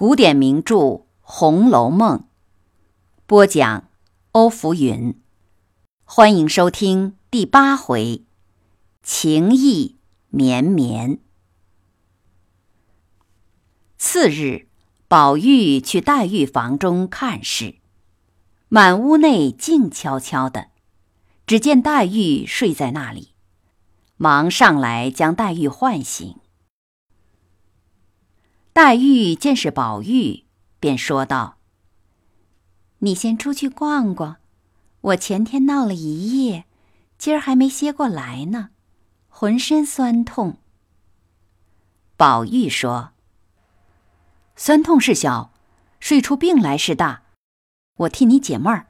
古典名著《红楼梦》，播讲欧福云。欢迎收听第八回，情意绵绵。次日，宝玉去黛玉房中看事，满屋内静悄悄的，只见黛玉睡在那里，忙上来将黛玉唤醒。黛玉见是宝玉，便说道：“你先出去逛逛，我前天闹了一夜，今儿还没歇过来呢，浑身酸痛。”宝玉说：“酸痛是小，睡出病来是大，我替你解闷儿，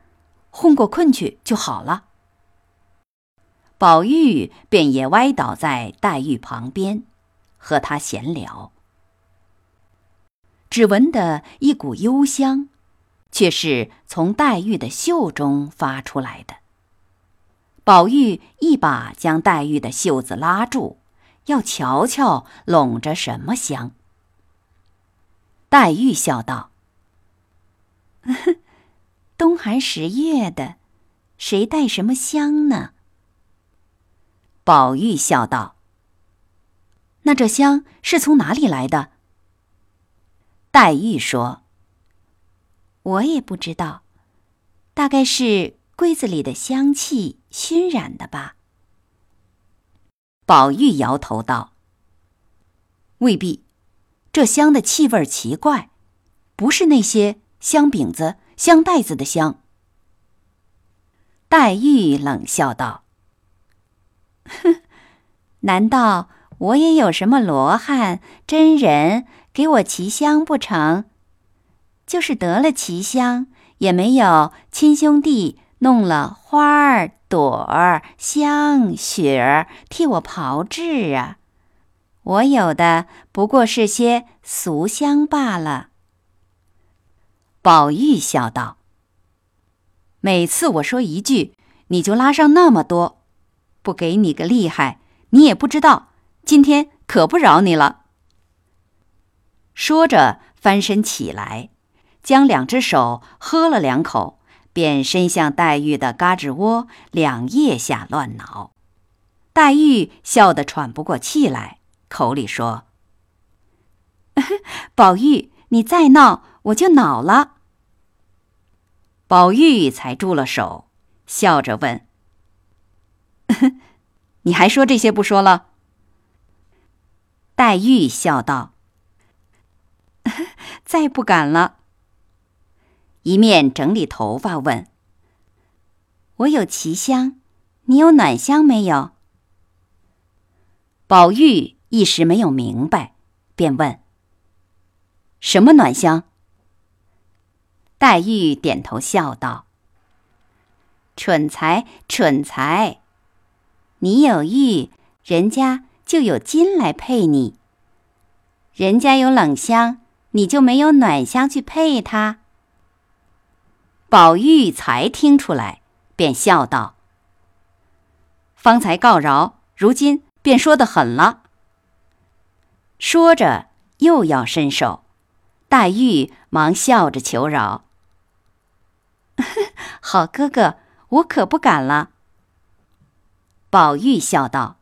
混过困去就好了。”宝玉便也歪倒在黛玉旁边，和她闲聊。只闻得一股幽香，却是从黛玉的袖中发出来的。宝玉一把将黛玉的袖子拉住，要瞧瞧拢着什么香。黛玉笑道：“冬寒十月的，谁带什么香呢？”宝玉笑道：“那这香是从哪里来的？”黛玉说：“我也不知道，大概是柜子里的香气熏染的吧。”宝玉摇头道：“未必，这香的气味奇怪，不是那些香饼子、香袋子的香。”黛玉冷笑道：“ 哼，难道我也有什么罗汉真人？”给我奇香不成？就是得了奇香，也没有亲兄弟弄了花儿、朵儿、香雪儿替我炮制啊！我有的不过是些俗香罢了。宝玉笑道：“每次我说一句，你就拉上那么多，不给你个厉害，你也不知道。今天可不饶你了。”说着，翻身起来，将两只手喝了两口，便伸向黛玉的嘎吱窝，两腋下乱挠。黛玉笑得喘不过气来，口里说：“宝玉，你再闹，我就恼了。”宝玉才住了手，笑着问：“你还说这些不说了？”黛玉笑道。再不敢了。一面整理头发，问：“我有奇香，你有暖香没有？”宝玉一时没有明白，便问：“什么暖香？”黛玉点头笑道：“蠢材，蠢材！你有玉，人家就有金来配你；人家有冷香。”你就没有暖香去配他？宝玉才听出来，便笑道：“方才告饶，如今便说的狠了。”说着又要伸手，黛玉忙笑着求饶：“ 好哥哥，我可不敢了。”宝玉笑道：“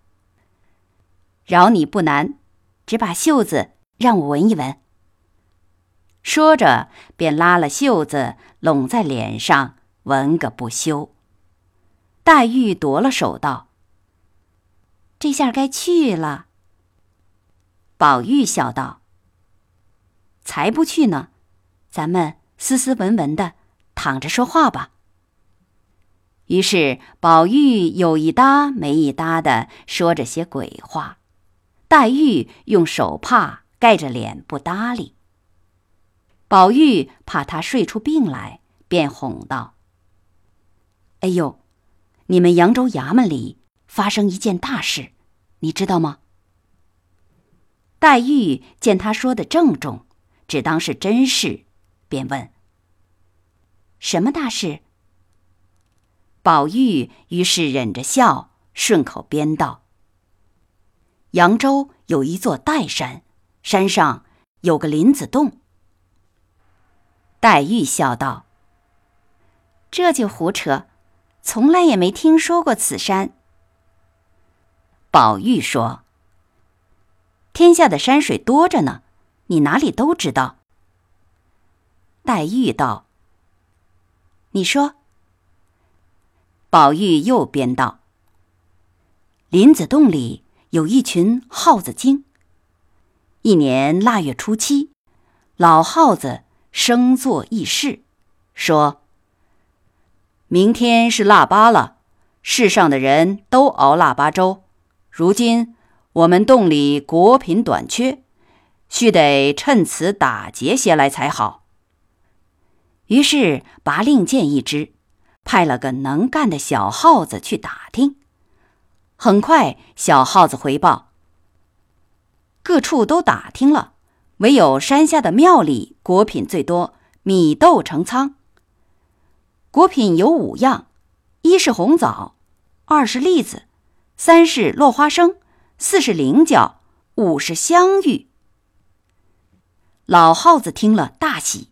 饶你不难，只把袖子让我闻一闻。”说着，便拉了袖子拢在脸上，闻个不休。黛玉夺了手道：“这下该去了。”宝玉笑道：“才不去呢，咱们斯斯文文的躺着说话吧。”于是宝玉有一搭没一搭的说着些鬼话，黛玉用手帕盖着脸不搭理。宝玉怕他睡出病来，便哄道：“哎呦，你们扬州衙门里发生一件大事，你知道吗？”黛玉见他说的郑重，只当是真事，便问：“什么大事？”宝玉于是忍着笑，顺口编道：“扬州有一座岱山，山上有个林子洞。”黛玉笑道：“这就胡扯，从来也没听说过此山。”宝玉说：“天下的山水多着呢，你哪里都知道。”黛玉道：“你说。”宝玉又编道：“林子洞里有一群耗子精。一年腊月初七，老耗子生坐议事，说：‘明天是腊八了，世上的人都熬腊八粥。如今我们洞里果品短缺，须得趁此打劫些来才好。’于是拔令箭一支。”派了个能干的小耗子去打听，很快小耗子回报：各处都打听了，唯有山下的庙里果品最多，米豆成仓。果品有五样：一是红枣，二是栗子，三是落花生，四是菱角，五是香芋。老耗子听了大喜，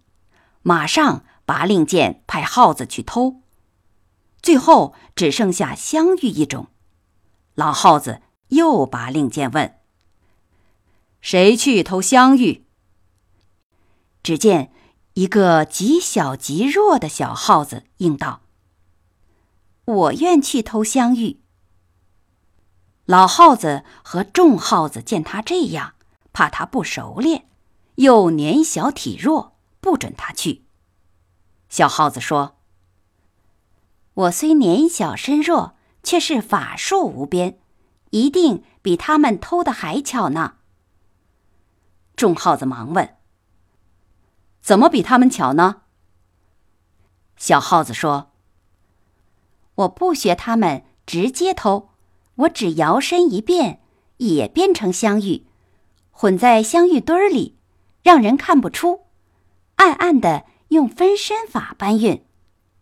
马上拔令箭派耗子去偷。最后只剩下香芋一种，老耗子又拔令箭问：“谁去偷香芋？”只见一个极小极弱的小耗子应道：“我愿去偷香芋。”老耗子和众耗子见他这样，怕他不熟练，又年小体弱，不准他去。小耗子说。我虽年小身弱，却是法术无边，一定比他们偷的还巧呢。众耗子忙问：“怎么比他们巧呢？”小耗子说：“我不学他们直接偷，我只摇身一变，也变成香芋，混在香芋堆儿里，让人看不出，暗暗的用分身法搬运，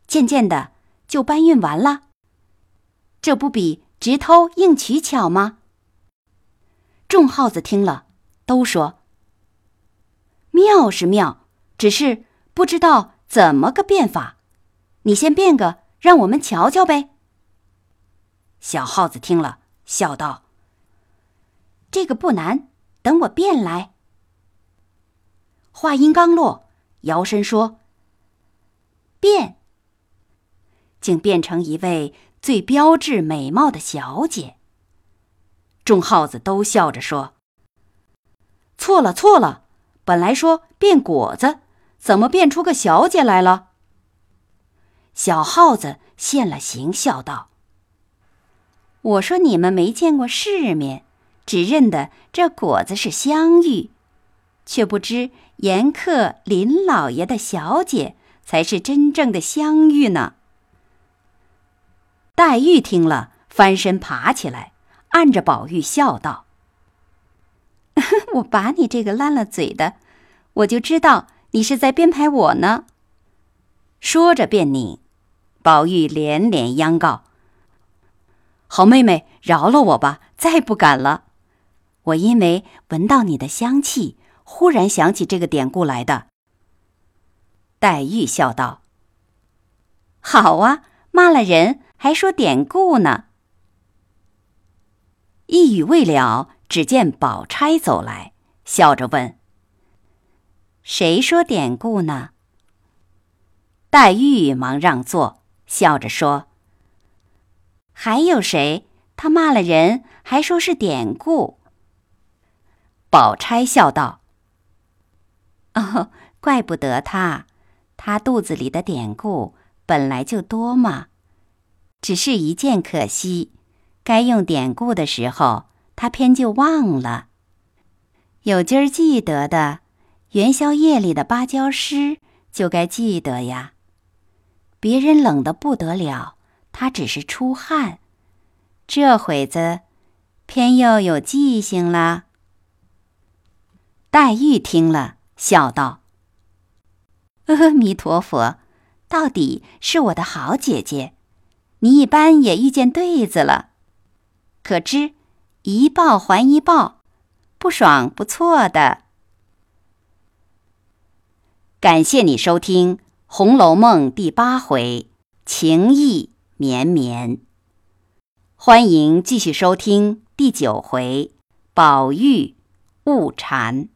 渐渐的。”就搬运完了，这不比直偷硬取巧吗？众耗子听了，都说：“妙是妙，只是不知道怎么个变法。你先变个，让我们瞧瞧呗。”小耗子听了，笑道：“这个不难，等我变来。”话音刚落，摇身说：“变。”竟变成一位最标致美貌的小姐。众耗子都笑着说：“错了，错了！本来说变果子，怎么变出个小姐来了？”小耗子现了形，笑道：“我说你们没见过世面，只认得这果子是香芋，却不知严客林老爷的小姐才是真正的香芋呢。”黛玉听了，翻身爬起来，按着宝玉笑道：“我把你这个烂了嘴的，我就知道你是在编排我呢。”说着便拧，宝玉连连央告：“好妹妹，饶了我吧，再不敢了。我因为闻到你的香气，忽然想起这个典故来的。”黛玉笑道：“好啊，骂了人。”还说典故呢。一语未了，只见宝钗走来，笑着问：“谁说典故呢？”黛玉忙让座，笑着说：“还有谁？他骂了人，还说是典故。”宝钗笑道：“哦，怪不得他，他肚子里的典故本来就多嘛。”只是一件可惜，该用典故的时候，他偏就忘了。有今儿记得的，元宵夜里的芭蕉诗就该记得呀。别人冷得不得了，他只是出汗，这会子偏又有记性了。黛玉听了，笑道：“阿弥陀佛，到底是我的好姐姐。”你一般也遇见对子了，可知一报还一报，不爽不错的。感谢你收听《红楼梦》第八回“情意绵绵”。欢迎继续收听第九回“宝玉误缠”。